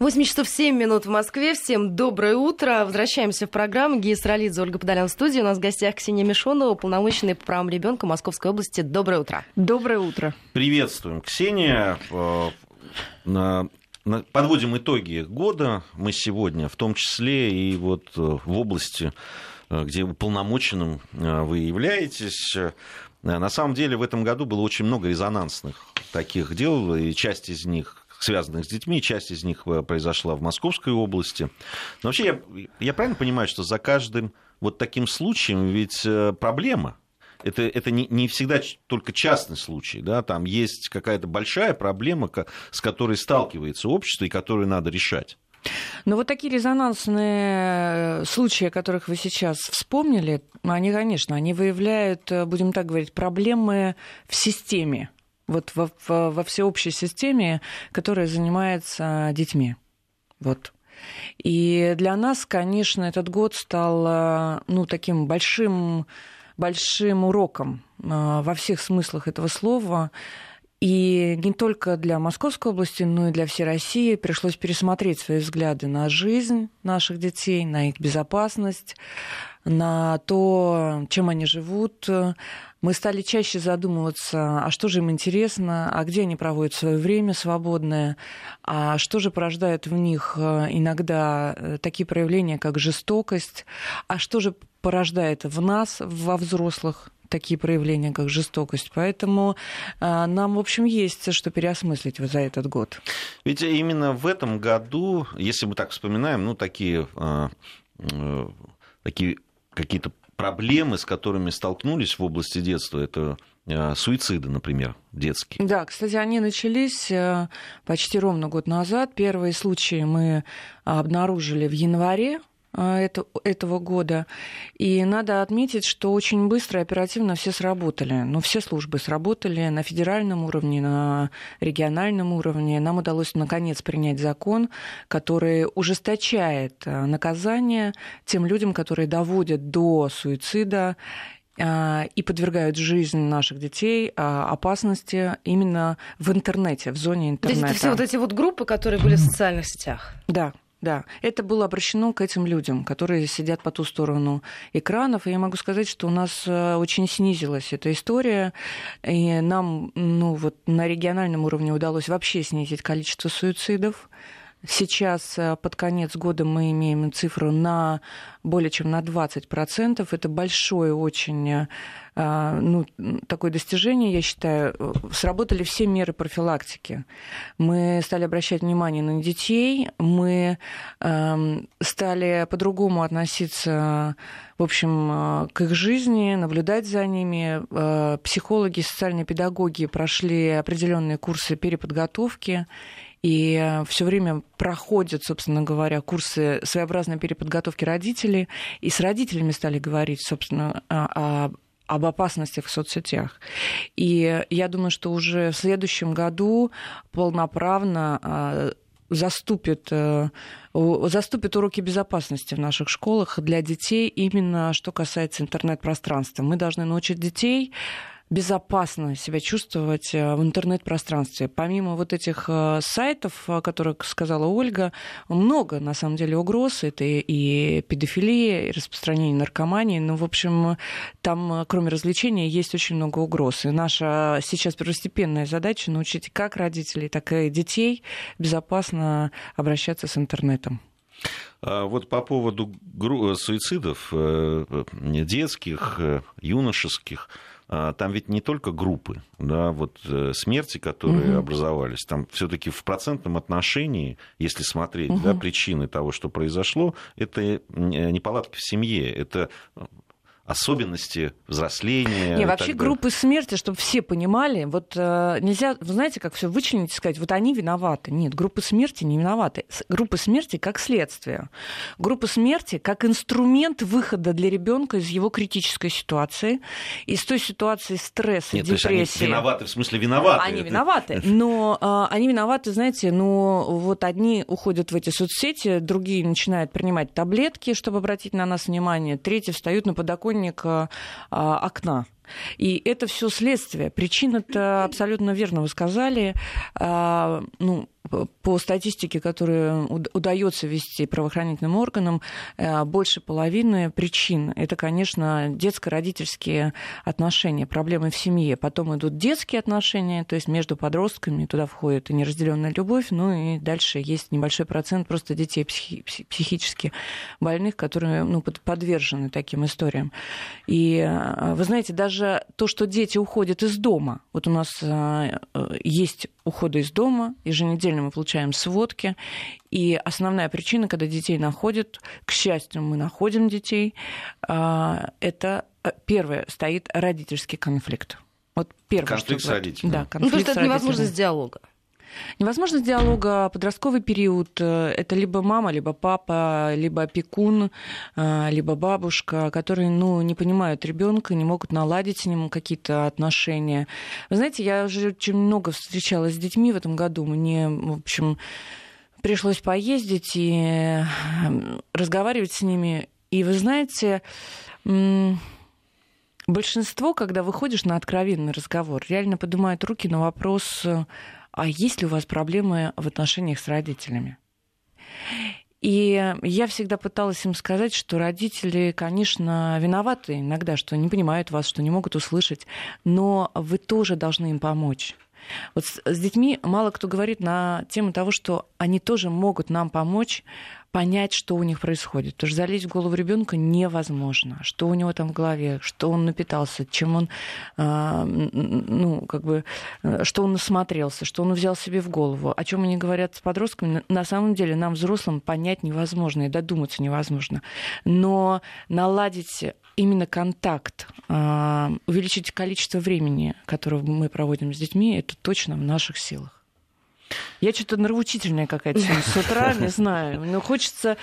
8 часов 7 минут в Москве. Всем доброе утро. Возвращаемся в программу. Гия Саралидзе, Ольга Подолян в студии. У нас в гостях Ксения Мишонова, полномоченная по правам ребенка Московской области. Доброе утро. Доброе утро. Приветствуем, Ксения. Э, подводим итоги года мы сегодня, в том числе и вот э, в области, э, где уполномоченным вы являетесь. На самом деле в этом году было очень много резонансных таких дел, и часть из них связанных с детьми. Часть из них э, произошла в Московской области. Но вообще я, я правильно понимаю, что за каждым вот таким случаем ведь э, проблема? это, это не, не всегда только частный случай, да, там есть какая-то большая проблема, с которой сталкивается общество и которую надо решать. Но вот такие резонансные э, случаи, о которых вы сейчас вспомнили, они, конечно, они выявляют, будем так говорить, проблемы в системе вот во, во, во всеобщей системе, которая занимается детьми. Вот. И для нас, конечно, этот год стал ну, таким большим, большим уроком а, во всех смыслах этого слова. И не только для Московской области, но и для всей России пришлось пересмотреть свои взгляды на жизнь наших детей, на их безопасность, на то, чем они живут, мы стали чаще задумываться, а что же им интересно, а где они проводят свое время свободное, а что же порождает в них э, иногда э, такие проявления, как жестокость, а что же порождает в нас, во взрослых, такие проявления, как жестокость. Поэтому э, нам, в общем, есть что переосмыслить за этот год. Ведь именно в этом году, если мы так вспоминаем, ну, такие, такие какие-то проблемы, с которыми столкнулись в области детства, это э, суициды, например, детские. Да, кстати, они начались э, почти ровно год назад. Первые случаи мы обнаружили в январе это, этого года. И надо отметить, что очень быстро и оперативно все сработали. Ну, все службы сработали на федеральном уровне, на региональном уровне. Нам удалось, наконец, принять закон, который ужесточает а, наказание тем людям, которые доводят до суицида а, и подвергают жизнь наших детей опасности именно в интернете, в зоне интернета. То есть это все вот эти вот группы, которые были в социальных сетях? Да, да, это было обращено к этим людям, которые сидят по ту сторону экранов. И я могу сказать, что у нас э, очень снизилась эта история. И нам ну, вот, на региональном уровне удалось вообще снизить количество суицидов. Сейчас э, под конец года мы имеем цифру на более чем на 20%. Это большое очень э, ну, такое достижение, я считаю. Сработали все меры профилактики. Мы стали обращать внимание на детей, мы эм, стали по-другому относиться в общем, э, к их жизни, наблюдать за ними. Психологи, социальные педагоги прошли определенные курсы переподготовки и э, все время проходят, собственно говоря, курсы своеобразной переподготовки родителей, и с родителями стали говорить, собственно, о об опасностях в соцсетях. И я думаю, что уже в следующем году полноправно э, заступит, э, заступит уроки безопасности в наших школах для детей именно что касается интернет-пространства. Мы должны научить детей безопасно себя чувствовать э, в интернет-пространстве. Помимо вот этих э, сайтов, о которых сказала Ольга, много, на самом деле, угроз. Это и педофилия, и распространение наркомании. Ну, в общем, там, э, кроме развлечения, есть очень много угроз. И наша сейчас первостепенная задача научить как родителей, так и детей безопасно обращаться с интернетом. А вот по поводу суицидов детских, юношеских, там ведь не только группы, да, вот э, смерти, которые угу. образовались, там все-таки в процентном отношении, если смотреть, угу. да, причины того, что произошло, это неполадки в семье, это особенности взросления. Не, вообще группы смерти, чтобы все понимали, вот э, нельзя, вы знаете, как все вычленить и сказать, вот они виноваты. Нет, группы смерти не виноваты. Группы смерти как следствие. Группа смерти как инструмент выхода для ребенка из его критической ситуации, из той ситуации стресса, Нет, депрессии. То есть они виноваты, в смысле виноваты. Они виноваты, но э, они виноваты, знаете, ну вот одни уходят в эти соцсети, другие начинают принимать таблетки, чтобы обратить на нас внимание, третьи встают на подоконник подоконник окна И это все следствие. Причина-то абсолютно верно вы сказали. А, ну, по статистике, которую удается вести правоохранительным органам, э, больше половины причин это, конечно, детско-родительские отношения, проблемы в семье. Потом идут детские отношения, то есть между подростками, туда входит и неразделенная любовь, ну и дальше есть небольшой процент просто детей психи- психически больных, которые ну, подвержены таким историям. И э, вы знаете, даже то, что дети уходят из дома, вот у нас э, есть ухода из дома, еженедельно мы получаем сводки, и основная причина, когда детей находят, к счастью, мы находим детей, а, это э, первое стоит родительский конфликт. Вот первое, конфликт что... с родителями. Да, конфликт ну, потому что это невозможность диалога. Невозможность диалога, подростковый период э, – это либо мама, либо папа, либо опекун, э, либо бабушка, которые ну, не понимают ребенка, не могут наладить с ним какие-то отношения. Вы знаете, я уже очень много встречалась с детьми в этом году. Мне, в общем, пришлось поездить и эм, разговаривать с ними. И вы знаете, большинство, когда выходишь на откровенный разговор, реально поднимают руки на вопрос а есть ли у вас проблемы в отношениях с родителями? И я всегда пыталась им сказать, что родители, конечно, виноваты иногда, что не понимают вас, что не могут услышать, но вы тоже должны им помочь. Вот с, с детьми мало кто говорит на тему того, что они тоже могут нам помочь понять, что у них происходит. Потому что залезть в голову ребенка невозможно. Что у него там в голове, что он напитался, чем он, э, ну, как бы, э, что он насмотрелся, что он взял себе в голову. О чем они говорят с подростками, на самом деле нам, взрослым, понять невозможно и додуматься невозможно. Но наладить именно контакт, э, увеличить количество времени, которое мы проводим с детьми, это точно в наших силах. Я что-то нравоучительная какая-то с утра, не знаю. Но хочется,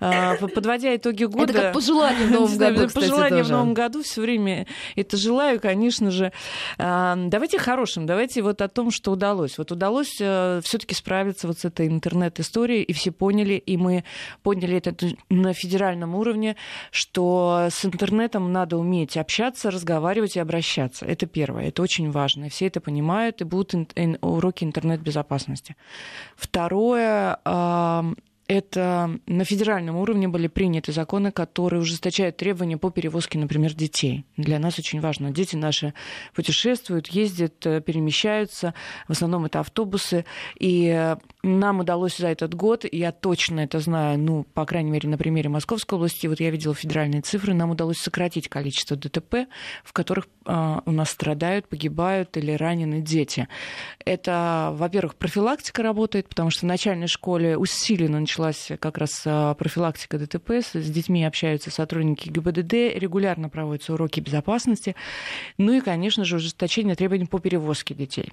а, подводя итоги года... Это как пожелание в новом году, Пожелание в новом году все время это желаю, конечно же. А, давайте хорошим, давайте вот о том, что удалось. Вот удалось э, все таки справиться вот с этой интернет-историей, и все поняли, и мы поняли это на федеральном уровне, что с интернетом надо уметь общаться, разговаривать и обращаться. Это первое, это очень важно. Все это понимают, и будут уроки интернет-безопасности безопасности. Второе, это на федеральном уровне были приняты законы, которые ужесточают требования по перевозке, например, детей. Для нас очень важно. Дети наши путешествуют, ездят, э, перемещаются. В основном это автобусы. И э, нам удалось за этот год, я точно это знаю, ну, по крайней мере, на примере Московской области, вот я видела федеральные цифры, нам удалось сократить количество ДТП, в которых э, у нас страдают, погибают или ранены дети. Это, во-первых, профилактика работает, потому что в начальной школе усиленно начала началась как раз а, профилактика ДТП, с детьми общаются сотрудники ГИБДД, регулярно проводятся уроки безопасности, ну и, конечно же, ужесточение требований по перевозке детей.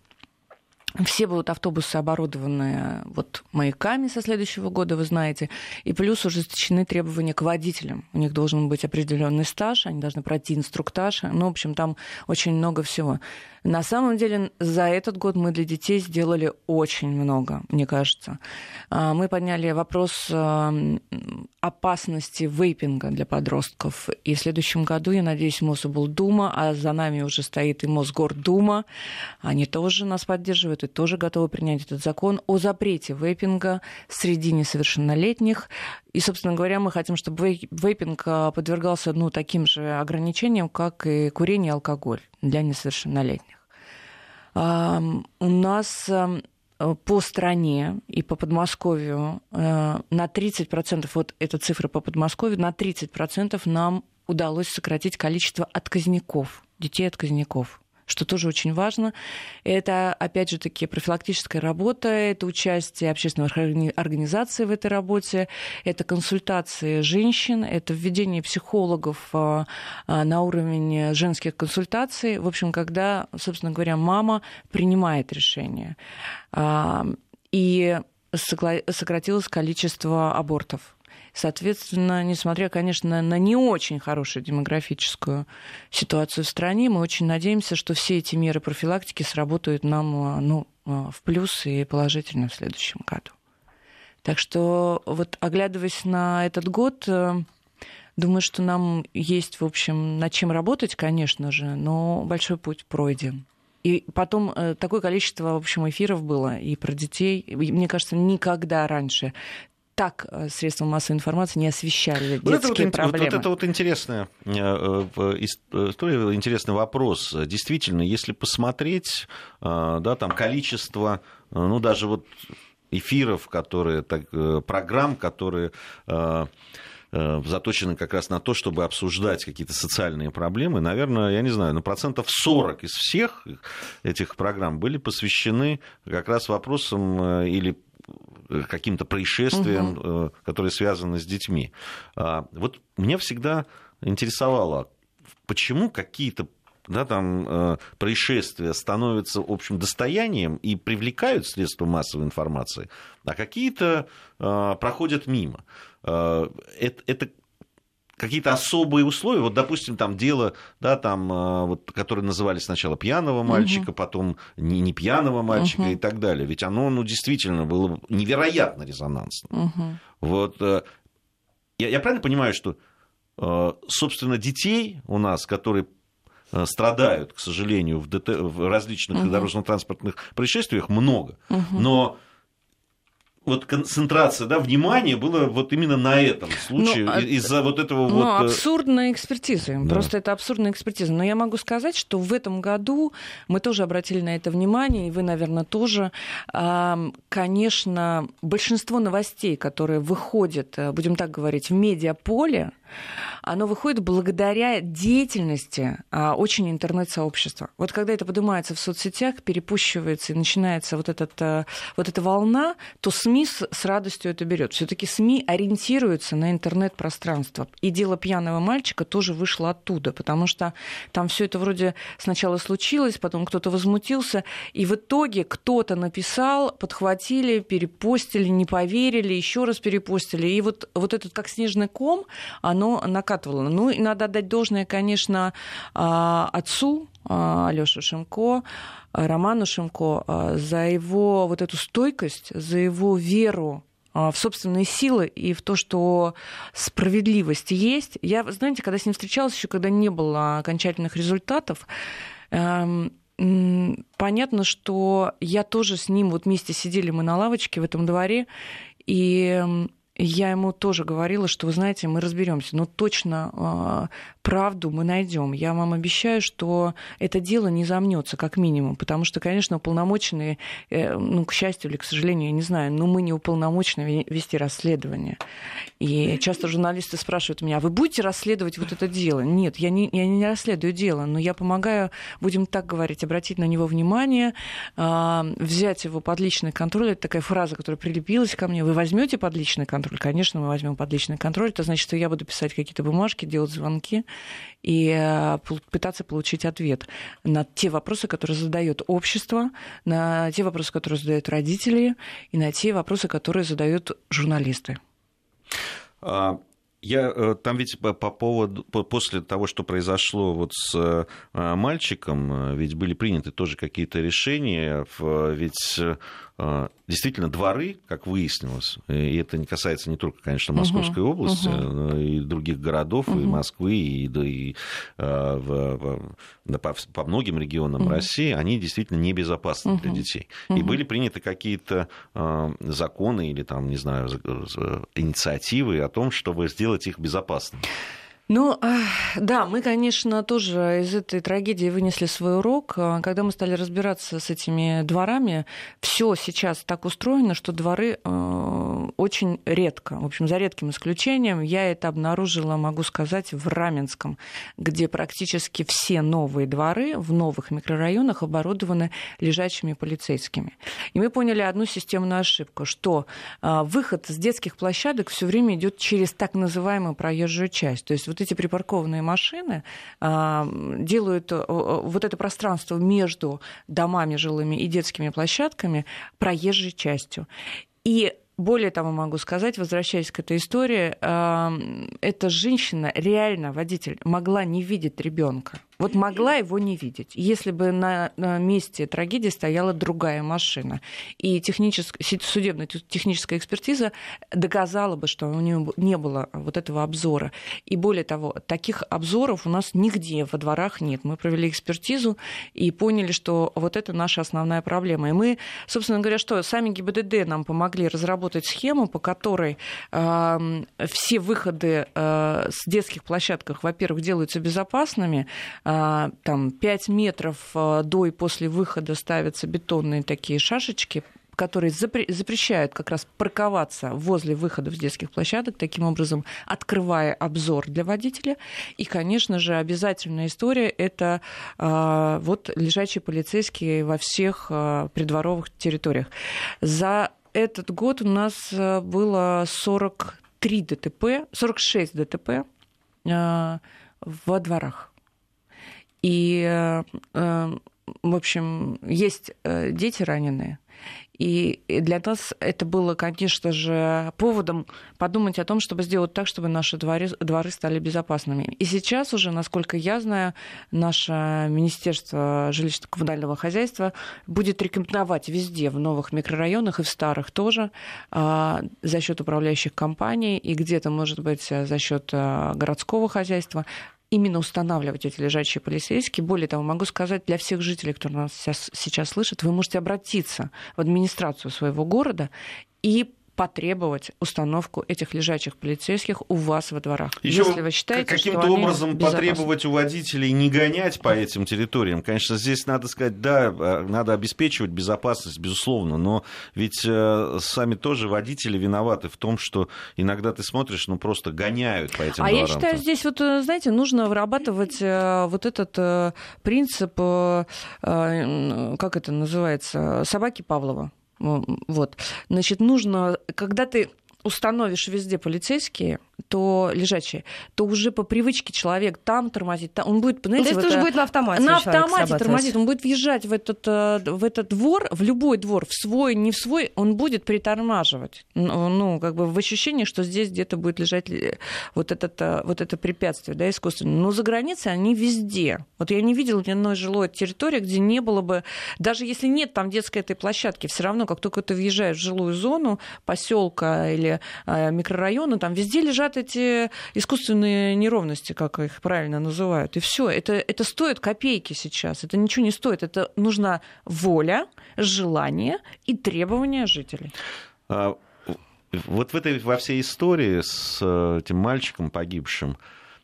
Все будут автобусы оборудованы вот маяками со следующего года, вы знаете. И плюс ужесточены требования к водителям. У них должен быть определенный стаж, они должны пройти инструктаж. Ну, в общем, там очень много всего. На самом деле, за этот год мы для детей сделали очень много, мне кажется. А, мы подняли вопрос а, опасности вейпинга для подростков. И в следующем году, я надеюсь, Мособлдума, а за нами уже стоит и Мосгордума, они тоже нас поддерживают и тоже готовы принять этот закон о запрете вейпинга среди несовершеннолетних. И, собственно говоря, мы хотим, чтобы вейпинг а, подвергался ну, таким же ограничениям, как и курение и алкоголь для несовершеннолетних. У нас по стране и по Подмосковью э, на 30%, вот эта цифра по Подмосковью, на 30% нам удалось сократить количество отказников, детей-отказников что тоже очень важно. Это, опять же таки, профилактическая работа, это участие общественных организаций в этой работе, это консультации женщин, это введение психологов а, а, на уровень женских консультаций. В общем, когда, собственно говоря, мама принимает решение. А, и сократилось количество абортов Соответственно, несмотря, конечно, на не очень хорошую демографическую ситуацию в стране, мы очень надеемся, что все эти меры профилактики сработают нам ну, в плюс и положительно в следующем году. Так что вот оглядываясь на этот год, Думаю, что нам есть, в общем, над чем работать, конечно же, но большой путь пройден. И потом э, такое количество, в общем, эфиров было и про детей. И, мне кажется, никогда раньше так э, средства массовой информации не освещали вот детские вот, проблемы. Вот, вот это вот интересная э, история, интересный вопрос. Действительно, если посмотреть, да, там количество, ну даже вот эфиров, которые, так, программ, которые заточены как раз на то, чтобы обсуждать какие-то социальные проблемы. Наверное, я не знаю, на процентов 40 из всех этих программ были посвящены как раз вопросам или каким-то происшествиям, угу. которые связаны с детьми. А, вот меня всегда интересовало, почему какие-то да, там, э, происшествия становятся общим достоянием и привлекают средства массовой информации, а какие-то э, проходят мимо. Это, это какие-то особые условия. Вот, допустим, там дело, да, там, а, вот, которое называли сначала пьяного мальчика, угу. потом не, не пьяного мальчика угу. и так далее. Ведь оно, ну, действительно было невероятно резонансно. Угу. Вот, э, я, я правильно понимаю, что, э, собственно, детей у нас, которые э, страдают, к сожалению, в, ДТ, в различных угу. дорожно-транспортных происшествиях много, угу. но вот концентрация да, внимания была вот именно на этом случае ну, а из-за вот этого ну, вот... Ну, абсурдной экспертизы. Да. Просто это абсурдная экспертиза. Но я могу сказать, что в этом году мы тоже обратили на это внимание, и вы, наверное, тоже. Конечно, большинство новостей, которые выходят, э, будем так говорить, в медиаполе, оно выходит благодаря деятельности а, очень интернет-сообщества. Вот когда это поднимается в соцсетях, перепущивается и начинается вот, этот, а, вот эта волна, то СМИ с, с радостью это берет. Все-таки СМИ ориентируются на интернет-пространство. И дело пьяного мальчика тоже вышло оттуда, потому что там все это вроде сначала случилось, потом кто-то возмутился, и в итоге кто-то написал, подхватили, перепостили, не поверили, еще раз перепостили. И вот, вот этот как снежный ком, оно накатывало. Ну, и надо отдать должное, конечно, а, отцу а, Алёше Шимко, Роману Шимко, а, за его вот эту стойкость, за его веру в собственные силы и в то, что справедливость есть. Я, знаете, когда с ним встречалась, еще когда не было окончательных результатов, эм, понятно, что я тоже с ним вот вместе сидели мы на лавочке в этом дворе, и я ему тоже говорила, что, вы знаете, мы разберемся, но точно правду мы найдем. Я вам обещаю, что это дело не замнется, как минимум, потому что, конечно, уполномоченные, э, ну, к счастью или к сожалению, я не знаю, но мы не уполномочены вести расследование. И часто журналисты спрашивают меня, а вы будете расследовать вот это дело? Нет, я не, я не расследую дело, но я помогаю, будем так говорить, обратить на него внимание, а, взять его под личный контроль. Это такая фраза, которая прилепилась ко мне. Вы возьмете под личный контроль? Конечно, мы возьмем под личный контроль. Это значит, что я буду писать какие-то бумажки, делать звонки и э, пытаться получить ответ на те вопросы, которые задает общество, на те вопросы, которые задают родители, и на те вопросы, которые задают журналисты. А, я э, там ведь по поводу после того, что произошло вот с э, мальчиком, ведь были приняты тоже какие-то решения, ведь действительно дворы, как выяснилось, и это не касается не только, конечно, Московской uh-huh, области, uh-huh. но и других городов, uh-huh. и Москвы, и, да, и а, в, да, по, по многим регионам uh-huh. России, они действительно небезопасны uh-huh. для детей. Uh-huh. И были приняты какие-то э, законы или там, не знаю, инициативы о том, чтобы сделать их безопасными. Ну, да, мы, конечно, тоже из этой трагедии вынесли свой урок. А, когда мы стали разбираться с этими дворами, все сейчас так устроено, что дворы э, очень редко, в общем, за редким исключением, я это обнаружила, могу сказать, в Раменском, где практически все новые дворы в новых микрорайонах оборудованы лежачими полицейскими. И мы поняли одну системную ошибку, что э, выход с детских площадок все время идет через так называемую проезжую часть. То есть вот эти припаркованные машины а, делают вот это пространство между домами жилыми и детскими площадками проезжей частью. И более того, могу сказать, возвращаясь к этой истории, а, эта женщина, реально водитель, могла не видеть ребенка. Вот могла его не видеть, если бы на месте трагедии стояла другая машина. И судебная техническая экспертиза доказала бы, что у нее не было вот этого обзора. И более того, таких обзоров у нас нигде во дворах нет. Мы провели экспертизу и поняли, что вот это наша основная проблема. И мы, собственно говоря, что сами ГИБДД нам помогли разработать схему, по которой э, все выходы э, с детских площадках, во-первых, делаются безопасными, там 5 метров а, до и после выхода ставятся бетонные такие шашечки, которые запрещают как раз парковаться возле выходов с детских площадок, таким образом открывая обзор для водителя. И, конечно же, обязательная история – это э, вот лежачие полицейские во всех придворовых территориях. За этот год у нас было 43 ДТП, 46 ДТП во дворах. И, э, в общем, есть э, дети раненые, и для нас это было, конечно же, поводом подумать о том, чтобы сделать так, чтобы наши дворы, дворы стали безопасными. И сейчас уже, насколько я знаю, наше Министерство жилищно-коммунального хозяйства будет рекомендовать везде, в новых микрорайонах и в старых тоже, а, за счет управляющих компаний и где-то, может быть, за счет городского хозяйства именно устанавливать эти лежачие полицейские. Более того, могу сказать для всех жителей, кто нас сейчас, слышит, вы можете обратиться в администрацию своего города и потребовать установку этих лежачих полицейских у вас во дворах. Еще если вы считаете, каким-то образом потребовать у водителей не гонять по этим территориям. Конечно, здесь надо сказать, да, э, надо обеспечивать безопасность, безусловно, но ведь э, сами тоже водители виноваты в том, что иногда ты смотришь, ну просто гоняют по этим а дворам. А я считаю, здесь вот, э, знаете, нужно вырабатывать вот этот принцип, как это называется, собаки Павлова. Вот. Значит, нужно, когда ты установишь везде полицейские, то лежачие, то уже по привычке человек там тормозит, там, он будет, знаете, ну, то есть это... будет на автомате. На автомате тормозит, он будет въезжать в этот, э, в этот двор, в любой двор, в свой, не в свой, он будет притормаживать. Ну, как бы в ощущении, что здесь где-то будет лежать э, вот, этот, э, вот это препятствие, да, искусственное. Но за границей они везде. Вот я не видела ни одной жилой территории, где не было бы, даже если нет там детской этой площадки, все равно, как только ты въезжаешь в жилую зону поселка или микрорайона, там везде лежат лежат эти искусственные неровности, как их правильно называют. И все. Это, это стоит копейки сейчас. Это ничего не стоит. Это нужна воля, желание и требования жителей. А, вот в этой во всей истории с э, этим мальчиком погибшим,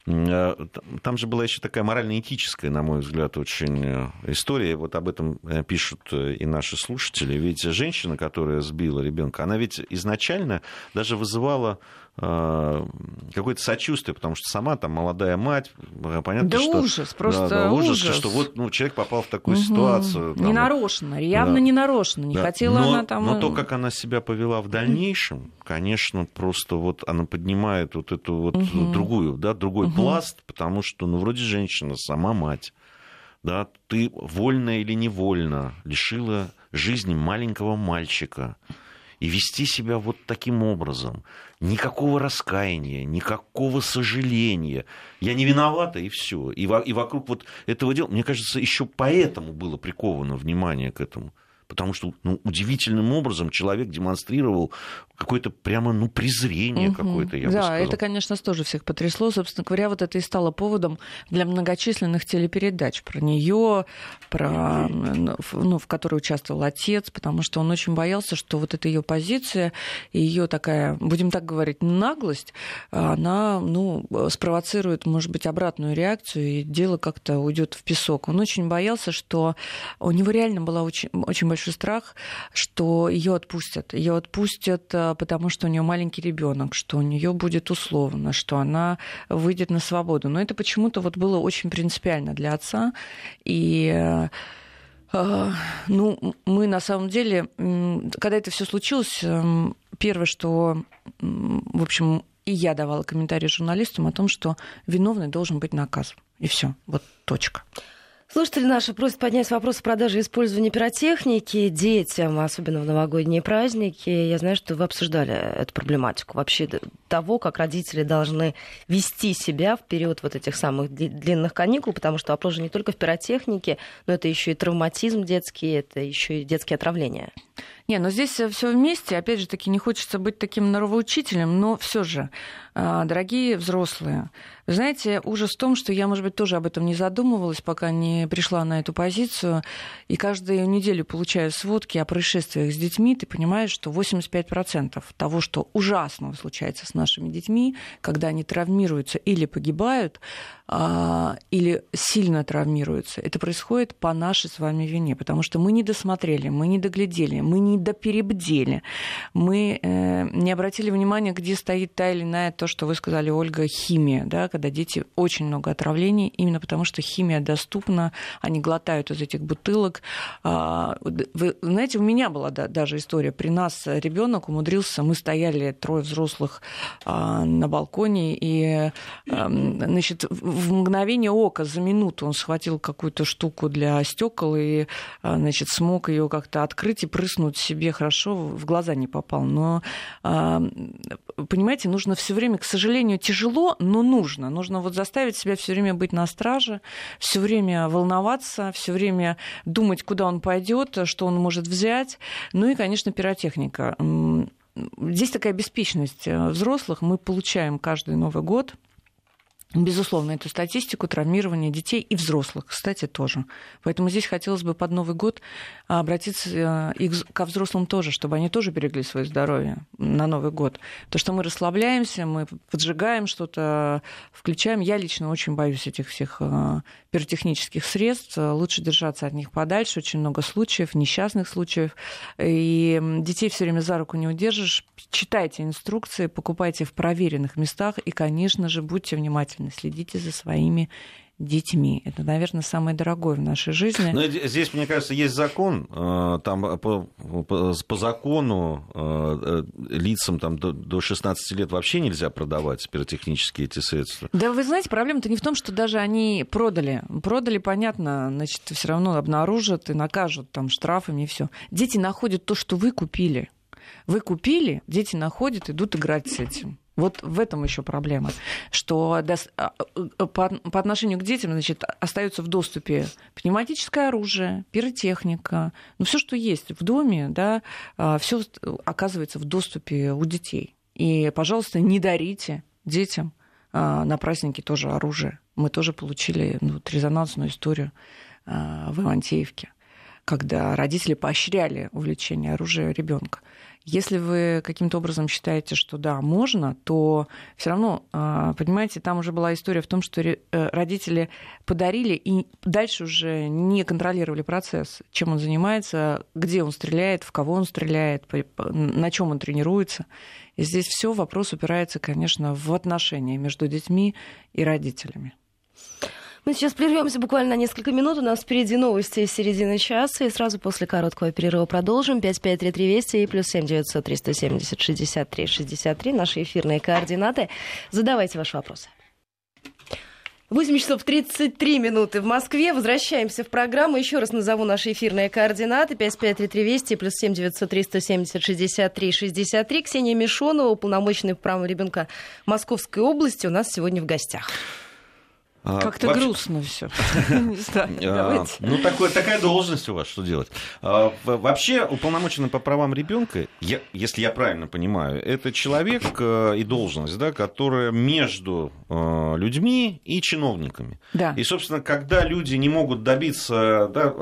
э, там же была еще такая морально-этическая, на мой взгляд, очень э, история. Вот об этом пишут и наши слушатели. Ведь женщина, которая сбила ребенка, она ведь изначально даже вызывала какое-то сочувствие, потому что сама там молодая мать, э, понятно, да что... ужас, просто да, да, ужас, ужас. что вот ну, человек попал в такую угу. ситуацию. Там, ненарочно, явно да. ненарочно, не да. хотела но, она там... Но то, как она себя повела в дальнейшем, конечно, просто вот она поднимает вот эту вот угу. другую, да, другой угу. пласт, потому что, ну, вроде женщина, сама мать, да, ты вольно или невольно лишила жизни маленького мальчика, и вести себя вот таким образом. Никакого раскаяния, никакого сожаления. Я не виновата, и все. И, во, и вокруг вот этого дела, мне кажется, еще поэтому было приковано внимание к этому потому что ну, удивительным образом человек демонстрировал какое-то прямо ну, презрение угу. какое-то, я да, бы сказал. это, конечно, тоже всех потрясло. Собственно говоря, вот это и стало поводом для многочисленных телепередач про нее, про, ну, в которой участвовал отец, потому что он очень боялся, что вот эта ее позиция, ее такая, будем так говорить, наглость, она ну, спровоцирует, может быть, обратную реакцию, и дело как-то уйдет в песок. Он очень боялся, что у него реально была очень, очень большой страх, что ее отпустят. Ее отпустят, э, потому что у нее маленький ребенок, что у нее будет условно, что она выйдет на свободу. Но это почему-то вот было очень принципиально для отца. И э, ну, мы на самом деле, когда это все случилось, эм, первое, что, в общем, и я давала комментарий журналистам о том, что виновный должен быть наказан. И все, вот точка. Слушатели наши просят поднять вопрос продажи и использования пиротехники детям, особенно в новогодние праздники. Я знаю, что вы обсуждали эту проблематику. Вообще того, как родители должны вести себя в период вот этих самых длинных каникул, потому что вопрос же не только в пиротехнике, но это еще и травматизм детский, это еще и детские отравления. Не, но здесь все вместе, опять же таки, не хочется быть таким норовоучителем, но все же, а, дорогие взрослые, знаете, ужас в том, что я, может быть, тоже об этом не задумывалась, пока не пришла на эту позицию, и каждую неделю получаю сводки о происшествиях с детьми, ты понимаешь, что 85% того, что ужасного случается с нашими детьми, когда они травмируются или погибают, или сильно травмируются, это происходит по нашей с вами вине, потому что мы не досмотрели, мы не доглядели, мы не доперебдели, мы э, не обратили внимания, где стоит та или иная, то, что вы сказали, Ольга, химия, да, когда дети очень много отравлений, именно потому что химия доступна, они глотают из этих бутылок. А, вы знаете, у меня была даже история, при нас ребенок умудрился, мы стояли трое взрослых а, на балконе, и значит, в мгновение ока, за минуту он схватил какую-то штуку для стекол и, а, значит, смог ее как-то открыть и прыснуть себе хорошо, в глаза не попал. Но, а, понимаете, нужно все время, к сожалению, тяжело, но нужно. Нужно вот заставить себя все время быть на страже, все время волноваться, все время думать, куда он пойдет, что он может взять. Ну и, конечно, пиротехника. Здесь такая беспечность э, взрослых. Мы получаем каждый Новый год безусловно, эту статистику травмирования детей и взрослых, кстати, тоже. Поэтому здесь хотелось бы под Новый год обратиться э, и ко взрослым тоже, чтобы они тоже берегли свое здоровье на Новый год. То, что мы расслабляемся, мы поджигаем что-то, включаем. Я лично очень боюсь этих всех э, пиротехнических средств. Лучше держаться от них подальше. Очень много случаев, несчастных случаев. И детей все время за руку не удержишь. Читайте инструкции, покупайте в проверенных местах и, конечно же, будьте внимательны внимательно следите за своими детьми. Это, наверное, самое дорогое в нашей жизни. Но здесь, мне кажется, есть закон. Э, там по, по, по закону э, лицам там, до, до 16 лет вообще нельзя продавать пиротехнические эти средства. Да, вы знаете, проблема-то не в том, что даже они продали. Продали, понятно, значит, все равно обнаружат и накажут там штрафами и все. Дети находят то, что вы купили. Вы купили, дети находят, идут играть с этим. Вот в этом еще проблема, что а, э, по отношению к детям значит, остается в доступе пневматическое оружие, пиротехника, ну все, что есть в доме, да, а, все оказывается в доступе у детей. И, пожалуйста, не дарите детям а, на праздники тоже оружие. Мы тоже получили ну, резонансную историю в Ивантеевке, когда родители поощряли увлечение оружия ребенка. Если вы каким-то образом считаете, что да, можно, то все равно, а, понимаете, там уже была история в том, что э, родители подарили и дальше уже не контролировали процесс, чем он занимается, где он стреляет, в кого он стреляет, на чем он тренируется. И здесь все вопрос упирается, конечно, в отношения между детьми и родителями. Мы сейчас прервемся буквально на несколько минут. У нас впереди новости из середины часа. И сразу после короткого перерыва продолжим. 5533 Вести и плюс 7900 370 63 63. Наши эфирные координаты. Задавайте ваши вопросы. 8 часов 33 минуты в Москве. Возвращаемся в программу. Еще раз назову наши эфирные координаты. 5533 Вести плюс 7 903 170 63 63. Ксения Мишонова, уполномоченный по правам ребенка Московской области, у нас сегодня в гостях. А, Как-то Вообще... грустно все. А, ну, такая должность у вас, что делать? А, вообще, уполномоченный по правам ребенка, если я правильно понимаю, это человек э, и должность, да, которая между э, людьми и чиновниками. Да. И, собственно, когда люди не могут добиться да,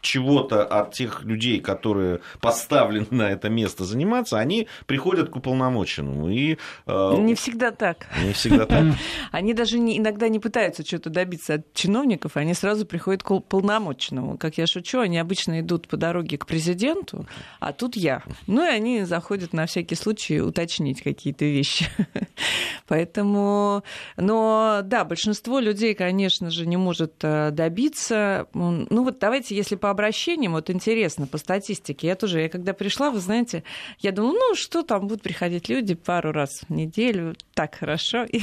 чего-то от тех людей, которые поставлены на это место заниматься, они приходят к уполномоченному. И, э, не всегда так. Не всегда так. Они даже иногда не пытаются пытаются что-то добиться от чиновников, они сразу приходят к полномочному. Как я шучу, они обычно идут по дороге к президенту, а тут я. Ну и они заходят на всякий случай уточнить какие-то вещи. Поэтому, но да, большинство людей, конечно же, не может э, добиться. Ну вот давайте, если по обращениям, вот интересно, по статистике, я тоже, я когда пришла, вы знаете, я думала, ну что там будут приходить люди пару раз в неделю, так хорошо. И,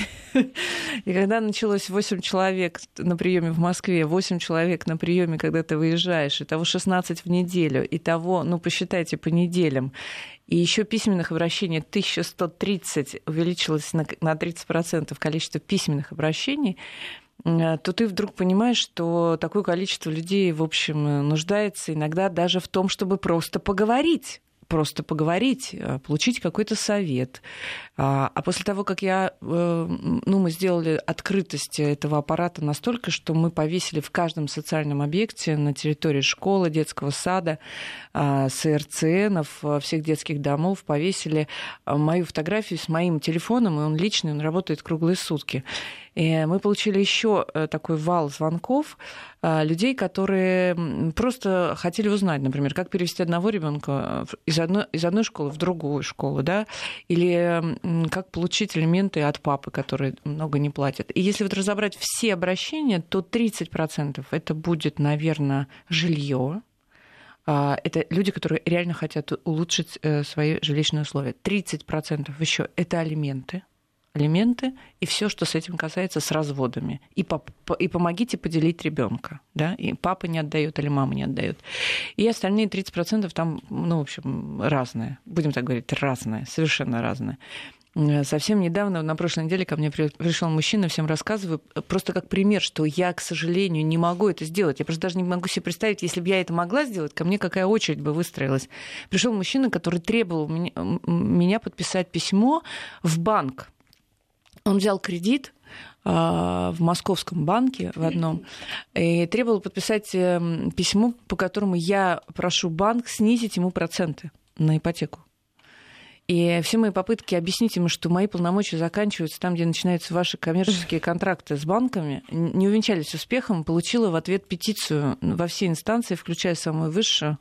и когда началось 8 человек на приеме в Москве, 8 человек на приеме, когда ты выезжаешь, и того 16 в неделю, и того, ну, посчитайте по неделям, и еще письменных обращений 1130 увеличилось на, на 30% количество письменных обращений, э, то ты вдруг понимаешь, что такое количество людей, в общем, нуждается иногда даже в том, чтобы просто поговорить просто поговорить, э, получить какой-то совет. А, а после того, как я, э, ну, мы сделали открытость этого аппарата настолько, что мы повесили в каждом социальном объекте на территории школы, детского сада, а, СРЦНов, всех детских домов, повесили мою фотографию с моим телефоном, и он личный, он работает круглые сутки. И мы получили еще э, такой вал звонков э, людей, которые просто хотели узнать, например, как перевести одного ребенка э, из одной, из одной школы в другую школу, да, или как получить элементы от папы, которые много не платят. И если вот разобрать все обращения, то 30% это будет, наверное, жилье, а, это люди, которые реально хотят улучшить свои жилищные условия. 30% еще это алименты алименты и все, что с этим касается с разводами. И, поп- и помогите поделить ребенка. Да? И папа не отдает или мама не отдает. И остальные 30% там, ну, в общем, разные. Будем так говорить, разные, совершенно разные. Совсем недавно, на прошлой неделе, ко мне пришел мужчина, всем рассказываю, просто как пример, что я, к сожалению, не могу это сделать. Я просто даже не могу себе представить, если бы я это могла сделать, ко мне какая очередь бы выстроилась. Пришел мужчина, который требовал меня подписать письмо в банк он взял кредит а, в московском банке в одном и требовал подписать эм, письмо, по которому я прошу банк снизить ему проценты на ипотеку. И все мои попытки объяснить ему, что мои полномочия заканчиваются там, где начинаются ваши коммерческие контракты с банками, не увенчались успехом. Получила в ответ петицию во все инстанции, включая самую высшую,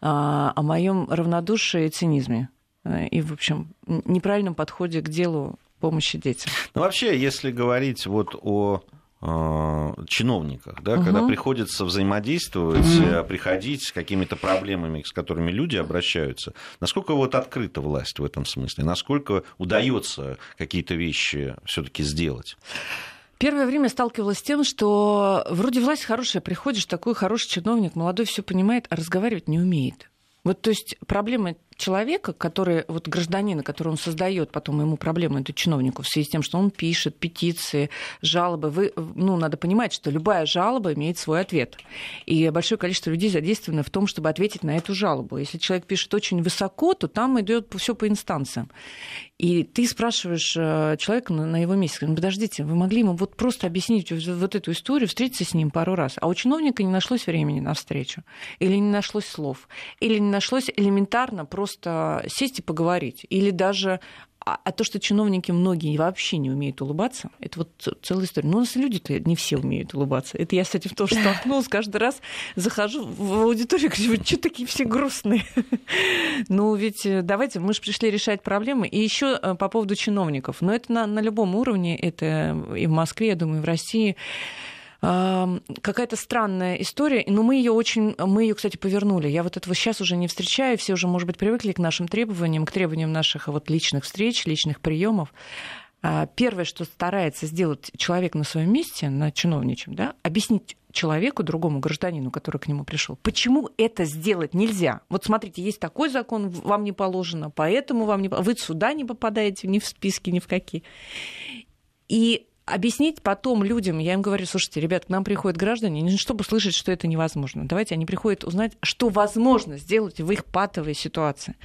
а, о моем равнодушии и цинизме. Э, и, в общем, неправильном подходе к делу помощи детям. Ну, вообще, если говорить вот о э, чиновниках, да, угу. когда приходится взаимодействовать, угу. приходить с какими-то проблемами, с которыми люди обращаются, насколько вот открыта власть в этом смысле, насколько удается какие-то вещи все-таки сделать? Первое время сталкивалась с тем, что вроде власть хорошая, приходишь, такой хороший чиновник, молодой, все понимает, а разговаривать не умеет. Вот, то есть проблема человека, который, вот гражданина, который он создает, потом ему проблему, эту чиновнику, в связи с тем, что он пишет петиции, жалобы, вы, ну, надо понимать, что любая жалоба имеет свой ответ. И большое количество людей задействовано в том, чтобы ответить на эту жалобу. Если человек пишет очень высоко, то там идет все по инстанциям. И ты спрашиваешь э, человека на его месте, подождите, вы могли ему вот просто объяснить вот эту историю, встретиться с ним пару раз, а у чиновника не нашлось времени на встречу, или не нашлось слов, или не нашлось элементарно просто просто сесть и поговорить. Или даже а, а то, что чиновники многие вообще не умеют улыбаться, это вот целая история. Ну, у нас люди-то не все умеют улыбаться. Это я, в том, что столкнулась. Каждый раз захожу в аудиторию, говорю, что такие все грустные? ну, ведь э, давайте, мы же пришли решать проблемы. И еще э, по поводу чиновников. Но это на, на любом уровне, это и в Москве, я думаю, и в России какая-то странная история, но мы ее очень, мы ее, кстати, повернули. Я вот этого сейчас уже не встречаю, все уже, может быть, привыкли к нашим требованиям, к требованиям наших вот личных встреч, личных приемов. А, первое, что старается сделать человек на своем месте, на чиновничьем, да, объяснить человеку, другому гражданину, который к нему пришел, почему это сделать нельзя. Вот смотрите, есть такой закон, вам не положено, поэтому вам не... Вы сюда не попадаете ни в списки, ни в какие. И объяснить потом людям, я им говорю, слушайте, ребят, к нам приходят граждане, не чтобы услышать, что это невозможно. Давайте они приходят узнать, что возможно сделать в их патовой ситуации.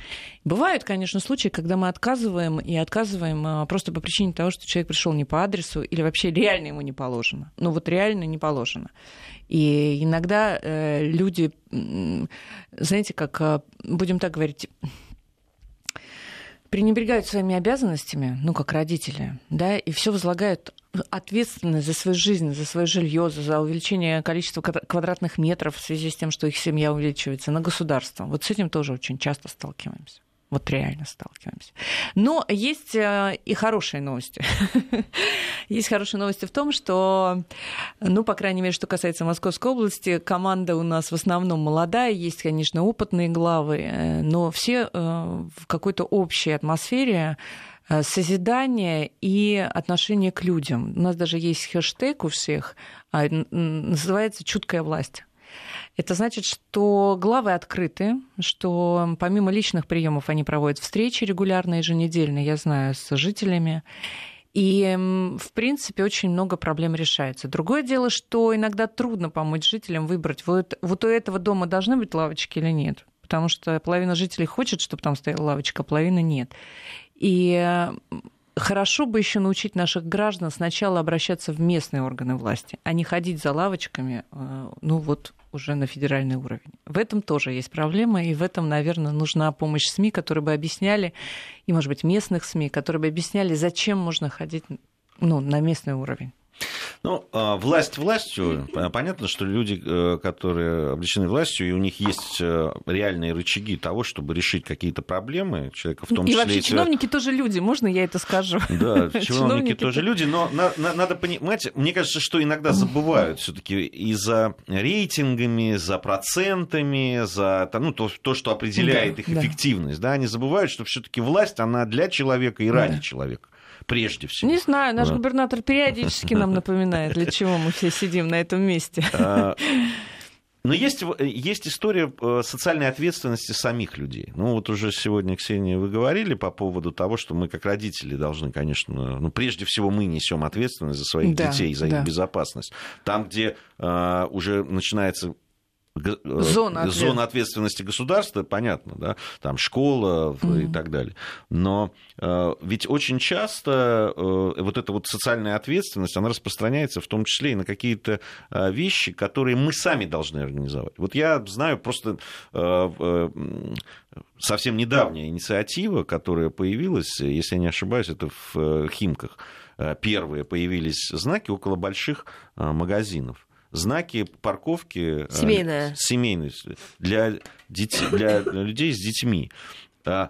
Бывают, конечно, случаи, когда мы отказываем и отказываем а, просто по причине того, что человек пришел не по адресу или вообще реально ему не положено. Ну вот реально не положено. И иногда э, люди, знаете, как, а, будем так говорить, пренебрегают своими обязанностями, ну, как родители, да, и все возлагают ответственность за свою жизнь, за свое жилье, за увеличение количества квадратных метров в связи с тем, что их семья увеличивается, на государство. Вот с этим тоже очень часто сталкиваемся. Вот реально сталкиваемся. Но есть э, и хорошие новости. есть хорошие новости в том, что, ну, по крайней мере, что касается Московской области, команда у нас в основном молодая, есть, конечно, опытные главы, э, но все э, в какой-то общей атмосфере созидание и отношение к людям. У нас даже есть хэштег у всех, а, называется «Чуткая власть». Это значит, что главы открыты, что помимо личных приемов они проводят встречи регулярно, еженедельно, я знаю, с жителями. И, в принципе, очень много проблем решается. Другое дело, что иногда трудно помочь жителям выбрать, вот, вот у этого дома должны быть лавочки или нет. Потому что половина жителей хочет, чтобы там стояла лавочка, а половина нет. И хорошо бы еще научить наших граждан сначала обращаться в местные органы власти, а не ходить за лавочками, э, ну вот уже на федеральный уровень. В этом тоже есть проблема, и в этом, наверное, нужна помощь СМИ, которые бы объясняли, и, может быть, местных СМИ, которые бы объясняли, зачем можно ходить ну, на местный уровень. Ну, а, власть властью. Понятно, что люди, э, которые облечены властью, и у них есть э, реальные рычаги того, чтобы решить какие-то проблемы человека, в том и числе... И вообще чиновники тоже люди, можно я это скажу? Да, чиновники тоже люди, но надо понимать, мне кажется, что иногда забывают все таки и за рейтингами, за процентами, за ну, то, то, что определяет их эффективность. Да, они забывают, что все таки власть, она для человека и ради человека прежде всего. Не знаю, наш да. губернатор периодически нам напоминает, для чего мы все сидим на этом месте. А, но есть, есть история э, социальной ответственности самих людей. Ну, вот уже сегодня, Ксения, вы говорили по поводу того, что мы, как родители, должны, конечно, ну, прежде всего мы несем ответственность за своих да, детей, за да. их безопасность. Там, где э, уже начинается зона, ответ... зона ответственности государства, понятно, да, там школа mm-hmm. и так далее. Но э, ведь очень часто э, вот эта вот социальная ответственность, она распространяется в том числе и на какие-то э, вещи, которые мы сами должны организовать. Вот я знаю просто э, э, совсем недавняя инициатива, которая появилась, если я не ошибаюсь, это в э, Химках. Э, первые появились знаки около больших магазинов знаки парковки э, семейные, семейные для, детей, для людей с детьми. А,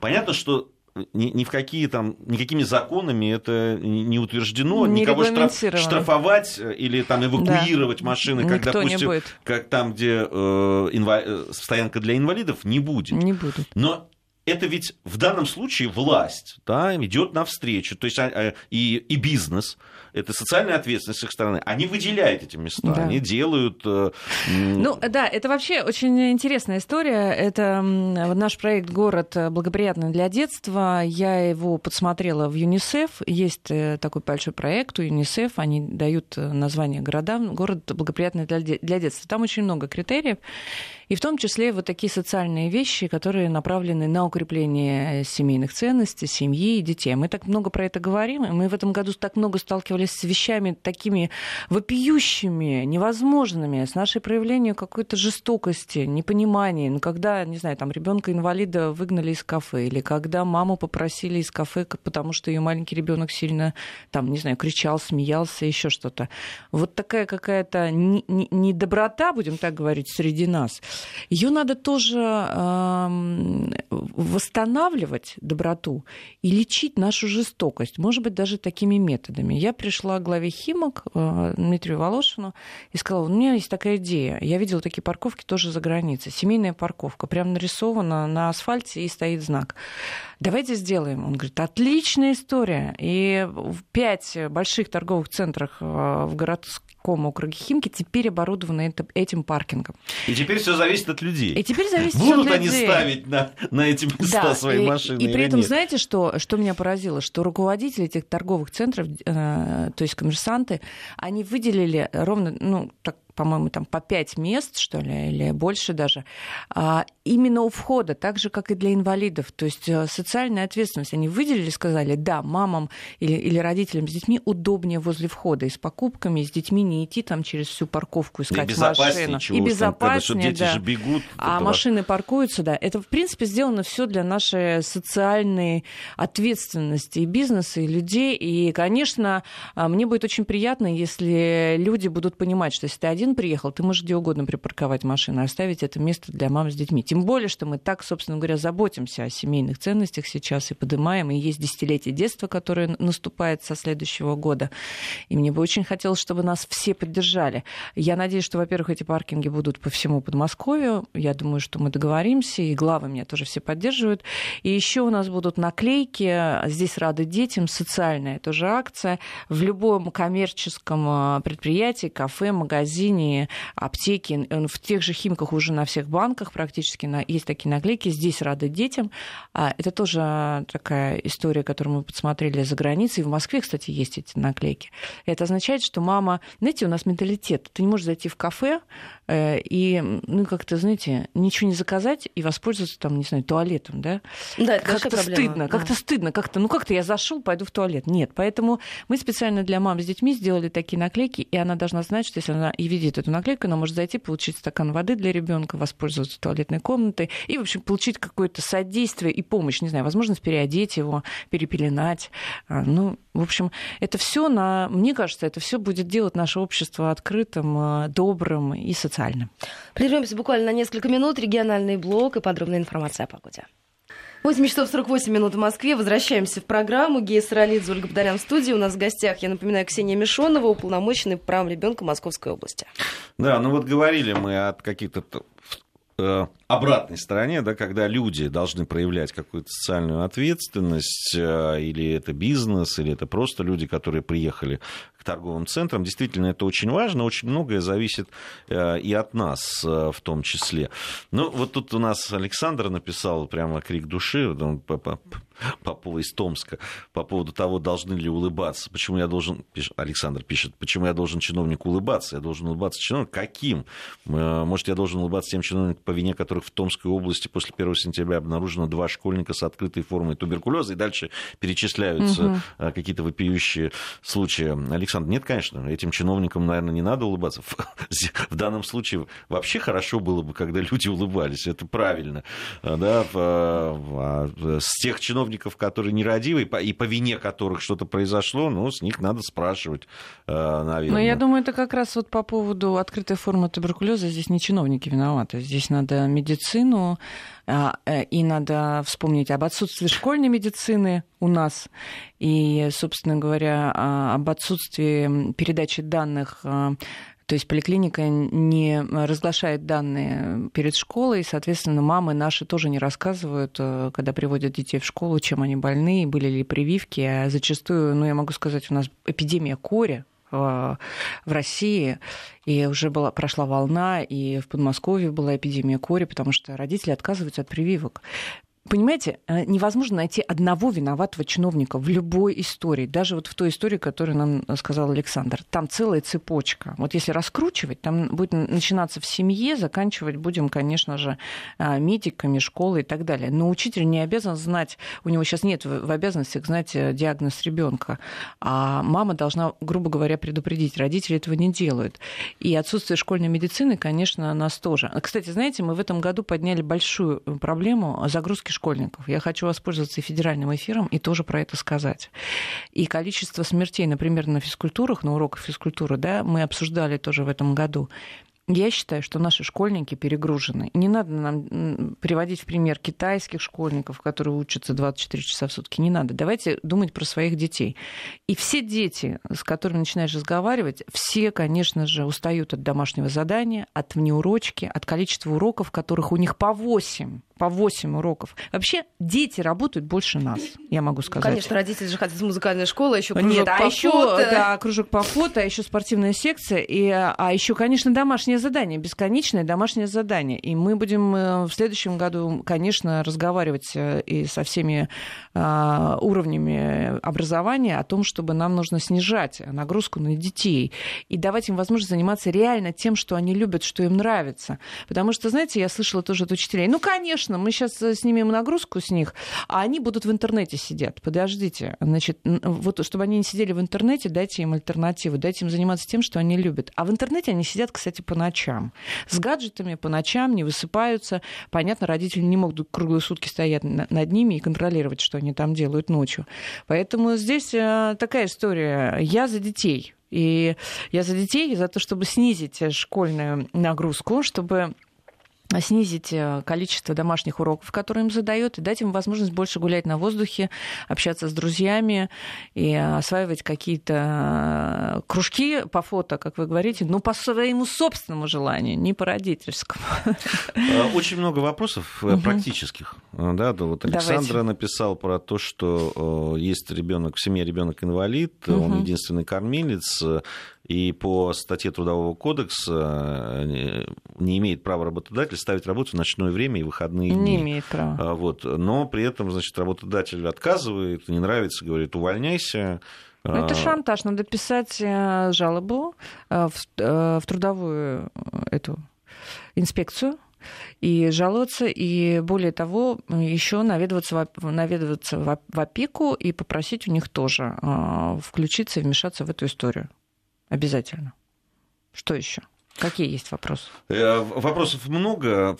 понятно, что ни, ни в какие там, никакими законами это не утверждено, не никого штраф, штрафовать или там эвакуировать да. машины, как, Никто допустим, как там, где э, инва... Э, стоянка для инвалидов, не будет. Не будет. Но это ведь в данном случае власть да, идет навстречу, то есть а, а, и, и бизнес это социальная ответственность с их стороны. Они выделяют эти места, да. они делают... Э, ну, да, это вообще очень интересная история. Это наш проект «Город благоприятный для детства». Я его подсмотрела в ЮНИСЕФ. Есть э, такой большой проект у ЮНИСЕФ. Они дают э, название городам «Город благоприятный для детства». Там очень много критериев. И в том числе вот такие социальные вещи, которые направлены на укрепление семейных ценностей, семьи и детей. Мы так много про это говорим, и мы в этом году так много сталкивались с вещами такими вопиющими, невозможными, с нашей проявлением какой-то жестокости, непонимания. Ну, когда, не знаю, там ребенка инвалида выгнали из кафе, или когда маму попросили из кафе, потому что ее маленький ребенок сильно, там, не знаю, кричал, смеялся, еще что-то. Вот такая какая-то недоброта, будем так говорить, среди нас ее надо тоже э, восстанавливать, доброту, и лечить нашу жестокость, может быть, даже такими методами. Я пришла к главе Химок, э, Дмитрию Волошину, и сказала, у меня есть такая идея. Я видела такие парковки тоже за границей. Семейная парковка, прям нарисована на асфальте и стоит знак. Давайте сделаем. Он говорит, отличная история. И в пять больших торговых центрах э, в городском городском округе Химки теперь оборудованы этим паркингом. И теперь все зависит от людей. И теперь зависит Будут от они ставить на, на эти места да, свои и, машины И при этом, нет? знаете, что, что меня поразило? Что руководители этих торговых центров, э, то есть коммерсанты, они выделили ровно, ну, так по-моему, там по пять мест, что ли, или больше даже, а, именно у входа, так же, как и для инвалидов. То есть э, социальная ответственность. Они выделили, сказали, да, мамам или, или родителям с детьми удобнее возле входа и с покупками, и с детьми не идти там через всю парковку искать и машину. И безопаснее, дети да. Же бегут, а машины паркуются, да. Это, в принципе, сделано все для нашей социальной ответственности и бизнеса, и людей. И, конечно, а, мне будет очень приятно, если люди будут понимать, что если ты один магазин приехал, ты можешь где угодно припарковать машину, оставить это место для мам с детьми. Тем более, что мы так, собственно говоря, заботимся о семейных ценностях сейчас и поднимаем, и есть десятилетие детства, которое наступает со следующего года. И мне бы очень хотелось, чтобы нас все поддержали. Я надеюсь, что, во-первых, эти паркинги будут по всему Подмосковью. Я думаю, что мы договоримся, и главы меня тоже все поддерживают. И еще у нас будут наклейки «Здесь рады детям», социальная тоже акция. В любом коммерческом а, предприятии, кафе, магазине, аптеке, в тех же химках уже на всех банках практически есть такие наклейки «Здесь рады детям». А, это тоже такая история, которую мы подсмотрели за границей. В Москве, кстати, есть эти наклейки. Это означает, что мама... Знаете, у нас менталитет. Ты не можешь зайти в кафе, Э, и, ну, как-то, знаете, ничего не заказать и воспользоваться там, не знаю, туалетом, да? Да, как-то стыдно, как-то стыдно, как-то, ну, как-то я зашел, пойду в туалет. Нет, поэтому мы специально для мам с детьми сделали такие наклейки, и она должна знать, что если она и видит эту наклейку, она может зайти, получить стакан воды для ребенка, воспользоваться туалетной комнатой и, в общем, получить какое-то содействие и помощь, не знаю, возможность переодеть его, перепеленать. А, ну, в общем, это все на, мне кажется, это все будет делать наше общество открытым, а, добрым и социальным. Прервемся буквально на несколько минут. Региональный блок и подробная информация о погоде. 8 часов 48 минут в Москве. Возвращаемся в программу. Гея Саралидзе, Ольга Бодарян в студии. У нас в гостях, я напоминаю, Ксения Мишонова, уполномоченный по правам ребенка Московской области. Да, ну вот говорили мы от каких-то э, обратной стороне, да, когда люди должны проявлять какую-то социальную ответственность, э, или это бизнес, или это просто люди, которые приехали к торговым центрам. Действительно, это очень важно, очень многое зависит э, и от нас э, в том числе. Ну, вот тут у нас Александр написал прямо крик души, Попова из Томска, по поводу того, должны ли улыбаться. Почему я должен, Александр пишет, почему я должен чиновнику улыбаться? Я должен улыбаться чиновнику. Каким? Может, я должен улыбаться тем чиновникам, по вине которых которых в Томской области после 1 сентября обнаружено два школьника с открытой формой туберкулеза, и дальше перечисляются угу. какие-то вопиющие случаи. Александр, нет, конечно, этим чиновникам, наверное, не надо улыбаться. В данном случае вообще хорошо было бы, когда люди улыбались, это правильно. А, да? А, с тех чиновников, которые нерадивы, и по вине которых что-то произошло, ну, с них надо спрашивать, наверное. Но я думаю, это как раз вот по поводу открытой формы туберкулеза здесь не чиновники виноваты. Здесь надо медицину, а, э, и надо вспомнить об отсутствии школьной медицины у нас, и, собственно говоря, а, об отсутствии передачи данных а, то есть поликлиника не разглашает данные перед школой, и, соответственно, мамы наши тоже не рассказывают, э, когда приводят детей в школу, чем они больны, были ли прививки. А зачастую, ну, я могу сказать, у нас эпидемия кори, в России, и уже была, прошла волна, и в Подмосковье была эпидемия кори, потому что родители отказываются от прививок. Понимаете, э, невозможно найти одного виноватого чиновника в любой истории, даже вот в той истории, которую нам сказал Александр. Там целая цепочка. Вот если раскручивать, там будет начинаться в семье, заканчивать будем, конечно же, э, медиками, школой и так далее. Но учитель не обязан знать, у него сейчас нет в обязанностях знать э, диагноз ребенка, а мама должна, грубо говоря, предупредить. Родители этого не делают. И отсутствие школьной медицины, конечно, нас тоже. Кстати, знаете, мы в этом году подняли большую проблему загрузки школьников. Я хочу воспользоваться и федеральным эфиром и тоже про это сказать. И количество смертей, например, на физкультурах, на уроках физкультуры, да, мы обсуждали тоже в этом году. Я считаю, что наши школьники перегружены. Не надо нам приводить в пример китайских школьников, которые учатся 24 часа в сутки. Не надо. Давайте думать про своих детей. И все дети, с которыми начинаешь разговаривать, все, конечно же, устают от домашнего задания, от внеурочки, от количества уроков, которых у них по 8 по 8 уроков. Вообще дети работают больше нас, я могу сказать. Конечно, родители же хотят музыкальная школа, еще кружок Нет, по а еще, фото. Да, кружок по фото, а еще спортивная секция, и, а еще, конечно, домашнее задание, бесконечное домашнее задание. И мы будем э, в следующем году, конечно, разговаривать э, и со всеми а, уровнями образования о том, чтобы нам нужно снижать нагрузку на детей и давать им возможность заниматься реально тем, что они любят, что им нравится. Потому что, знаете, я слышала тоже от учителей, ну, конечно, конечно, мы сейчас э, снимем нагрузку с них, а они будут в интернете сидят. Подождите, значит, вот чтобы они не сидели в интернете, дайте им альтернативу, дайте им заниматься тем, что они любят. А в интернете они сидят, кстати, по ночам. С гаджетами по ночам не высыпаются. Понятно, родители не могут круглые сутки стоять над ними и контролировать, что они там делают ночью. Поэтому здесь э, такая история. Я за детей И я за детей, за то, чтобы снизить школьную нагрузку, чтобы снизить э, количество домашних уроков, которые им задают, и дать им возможность больше гулять на воздухе, общаться с друзьями и осваивать какие-то э, кружки по фото, как вы говорите, но по своему собственному желанию, не по родительскому. Э, очень много вопросов практических. Да, да, вот Александра Давайте. написал про то, что есть ребенок в семье ребенок инвалид, угу. он единственный кормилец, и по статье Трудового кодекса э, не имеет права работодатель ставить работу в ночное время и выходные дни. Не имеет права. А, вот. Но при этом, значит, работодатель отказывает, не нравится, говорит, увольняйся. Ну, это а, шантаж. Надо писать э, жалобу э, в, в трудовую эту инспекцию и жаловаться, и более того, еще наведываться, в, наведываться в опеку и попросить у них тоже включиться и вмешаться в эту историю. Обязательно. Что еще? Какие есть вопросы? Э, вопросов много.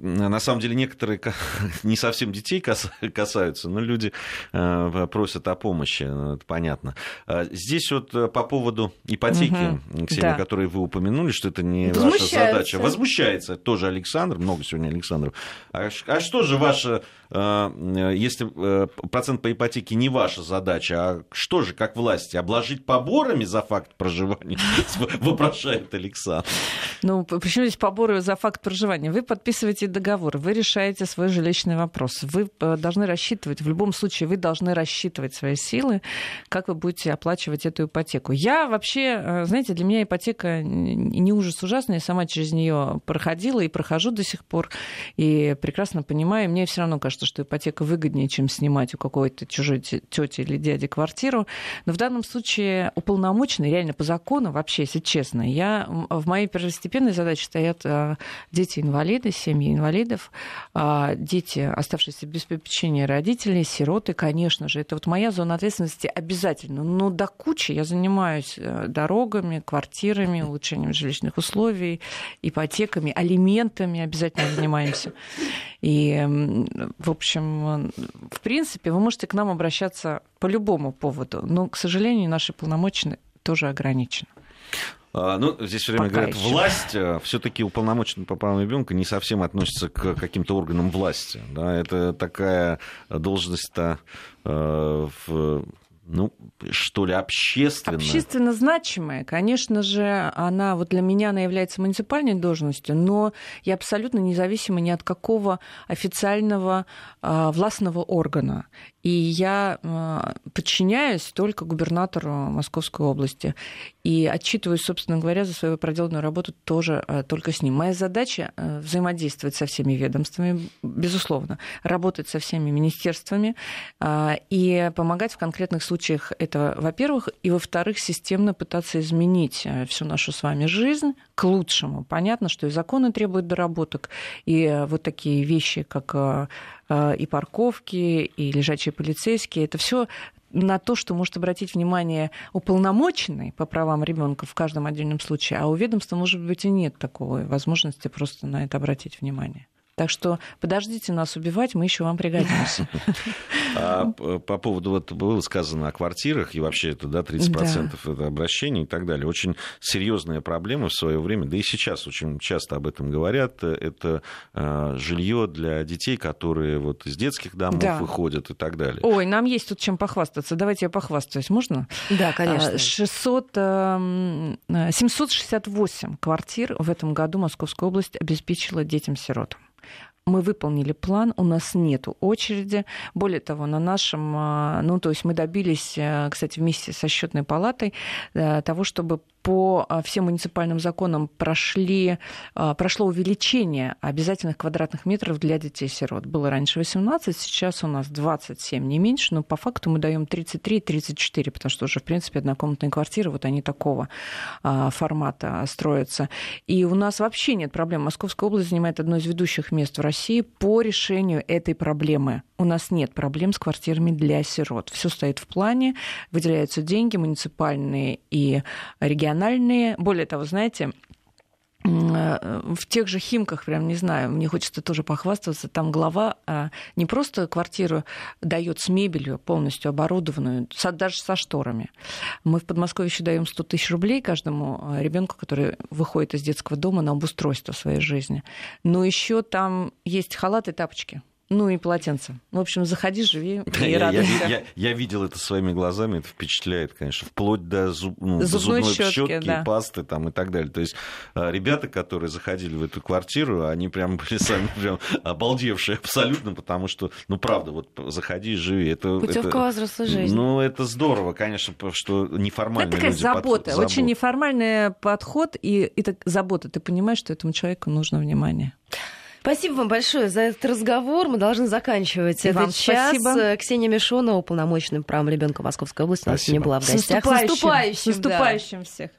На самом деле некоторые не совсем детей касаются, но люди э, просят о помощи, ну, это понятно. А здесь вот э, по поводу ипотеки, угу, Ксения, да. которую вы упомянули, что это не ваша задача. Возмущается тоже Александр, много сегодня Александров. А, а что же ваша если процент по ипотеке не ваша задача, а что же, как власти, обложить поборами за факт проживания, вопрошает Александр. Ну, причем здесь поборы за факт проживания? Вы подписываете договор, вы решаете свой жилищный вопрос. Вы э, должны рассчитывать, в любом случае, вы должны рассчитывать свои силы, как вы будете оплачивать эту ипотеку. Я вообще, э, знаете, для меня ипотека не ужас ужасный, я сама через нее проходила и прохожу до сих пор, и прекрасно понимаю, мне все равно кажется, что ипотека выгоднее, чем снимать у какой-то чужой тети или дяди квартиру. Но в данном случае уполномоченный, реально по закону, вообще, если честно, я в моей первостепенной задаче стоят э, дети-инвалиды, семьи инвалидов, а, дети, оставшиеся без попечения родителей, сироты, конечно же. Это вот моя зона ответственности обязательно. Но до кучи я занимаюсь э, дорогами, квартирами, улучшением жилищных условий, ипотеками, алиментами обязательно занимаемся. И, в общем, в принципе, вы можете к нам обращаться по любому поводу, но, к сожалению, наши полномочия тоже ограничены. А, ну, здесь все время Пока говорят, еще. власть э, все-таки уполномоченный по правам ребенка не совсем относится к каким-то органам власти. Да, это такая должность-то э, в ну, что ли, общественно. Общественно значимая. Конечно же, она, вот для меня она является муниципальной должностью, но я абсолютно независима ни от какого официального э, властного органа. И я э, подчиняюсь только губернатору Московской области. И отчитываюсь, собственно говоря, за свою проделанную работу тоже э, только с ним. Моя задача э, взаимодействовать со всеми ведомствами, безусловно, работать со всеми министерствами и помогать в конкретных случаях этого, во-первых, и во-вторых, системно пытаться изменить всю нашу с вами жизнь к лучшему. Понятно, что и законы требуют доработок, и вот такие вещи, как Э, и парковки, и лежачие полицейские. Это все на то, что может обратить внимание уполномоченный по правам ребенка в каждом отдельном случае, а у ведомства, может быть, и нет такой возможности просто на это обратить внимание. Так что подождите нас убивать, мы еще вам пригодимся. А по поводу, вот было сказано о квартирах, и вообще это, да, 30% да. это обращений и так далее. Очень серьезная проблема в свое время, да и сейчас очень часто об этом говорят, это а, жилье для детей, которые вот из детских домов да. выходят и так далее. Ой, нам есть тут чем похвастаться. Давайте я похвастаюсь, можно? Да, конечно. 600, а, 768 квартир в этом году Московская область обеспечила детям-сиротам мы выполнили план, у нас нет очереди. Более того, на нашем, а, ну, то есть мы добились, э, кстати, вместе со счетной палатой э, того, чтобы по а, всем муниципальным законам прошли, а, прошло увеличение обязательных квадратных метров для детей-сирот. Было раньше 18, сейчас у нас 27, не меньше, но по факту мы даем 33-34, потому что уже, в принципе, однокомнатные квартиры, вот они такого а, формата строятся. И у нас вообще нет проблем. Московская область занимает одно из ведущих мест в России по решению этой проблемы. У нас нет проблем с квартирами для сирот. Все стоит в плане, выделяются деньги муниципальные и региональные региональные. Более того, знаете, в тех же Химках, прям не знаю, мне хочется тоже похвастаться, там глава а, не просто квартиру дает с мебелью полностью оборудованную, даже со шторами. Мы в Подмосковье еще даем 100 тысяч рублей каждому а, ребенку, который выходит из детского дома на обустройство своей жизни. Но еще там есть халаты и тапочки. Ну и полотенце. В общем, заходи, живи и я, радуйся. Я, я, я видел это своими глазами, это впечатляет, конечно, вплоть до, зуб, ну, зубной, зубной щетки, щетки, да. пасты там, и так далее. То есть а, ребята, которые заходили в эту квартиру, они прям были сами прям обалдевшие абсолютно, потому что, ну правда, вот заходи, живи. Это, Путевка это, во взрослую жизнь. Ну это здорово, конечно, что неформальные Это такая люди забота, подход- очень неформальный подход, и это забота. Ты понимаешь, что этому человеку нужно внимание. Спасибо вам большое за этот разговор. Мы должны заканчивать И этот вам час. спасибо. Ксения Мишонова, уполномоченным правом ребенка Московской области, у нас сегодня была в С гостях. наступающим, С наступающим, с наступающим всех.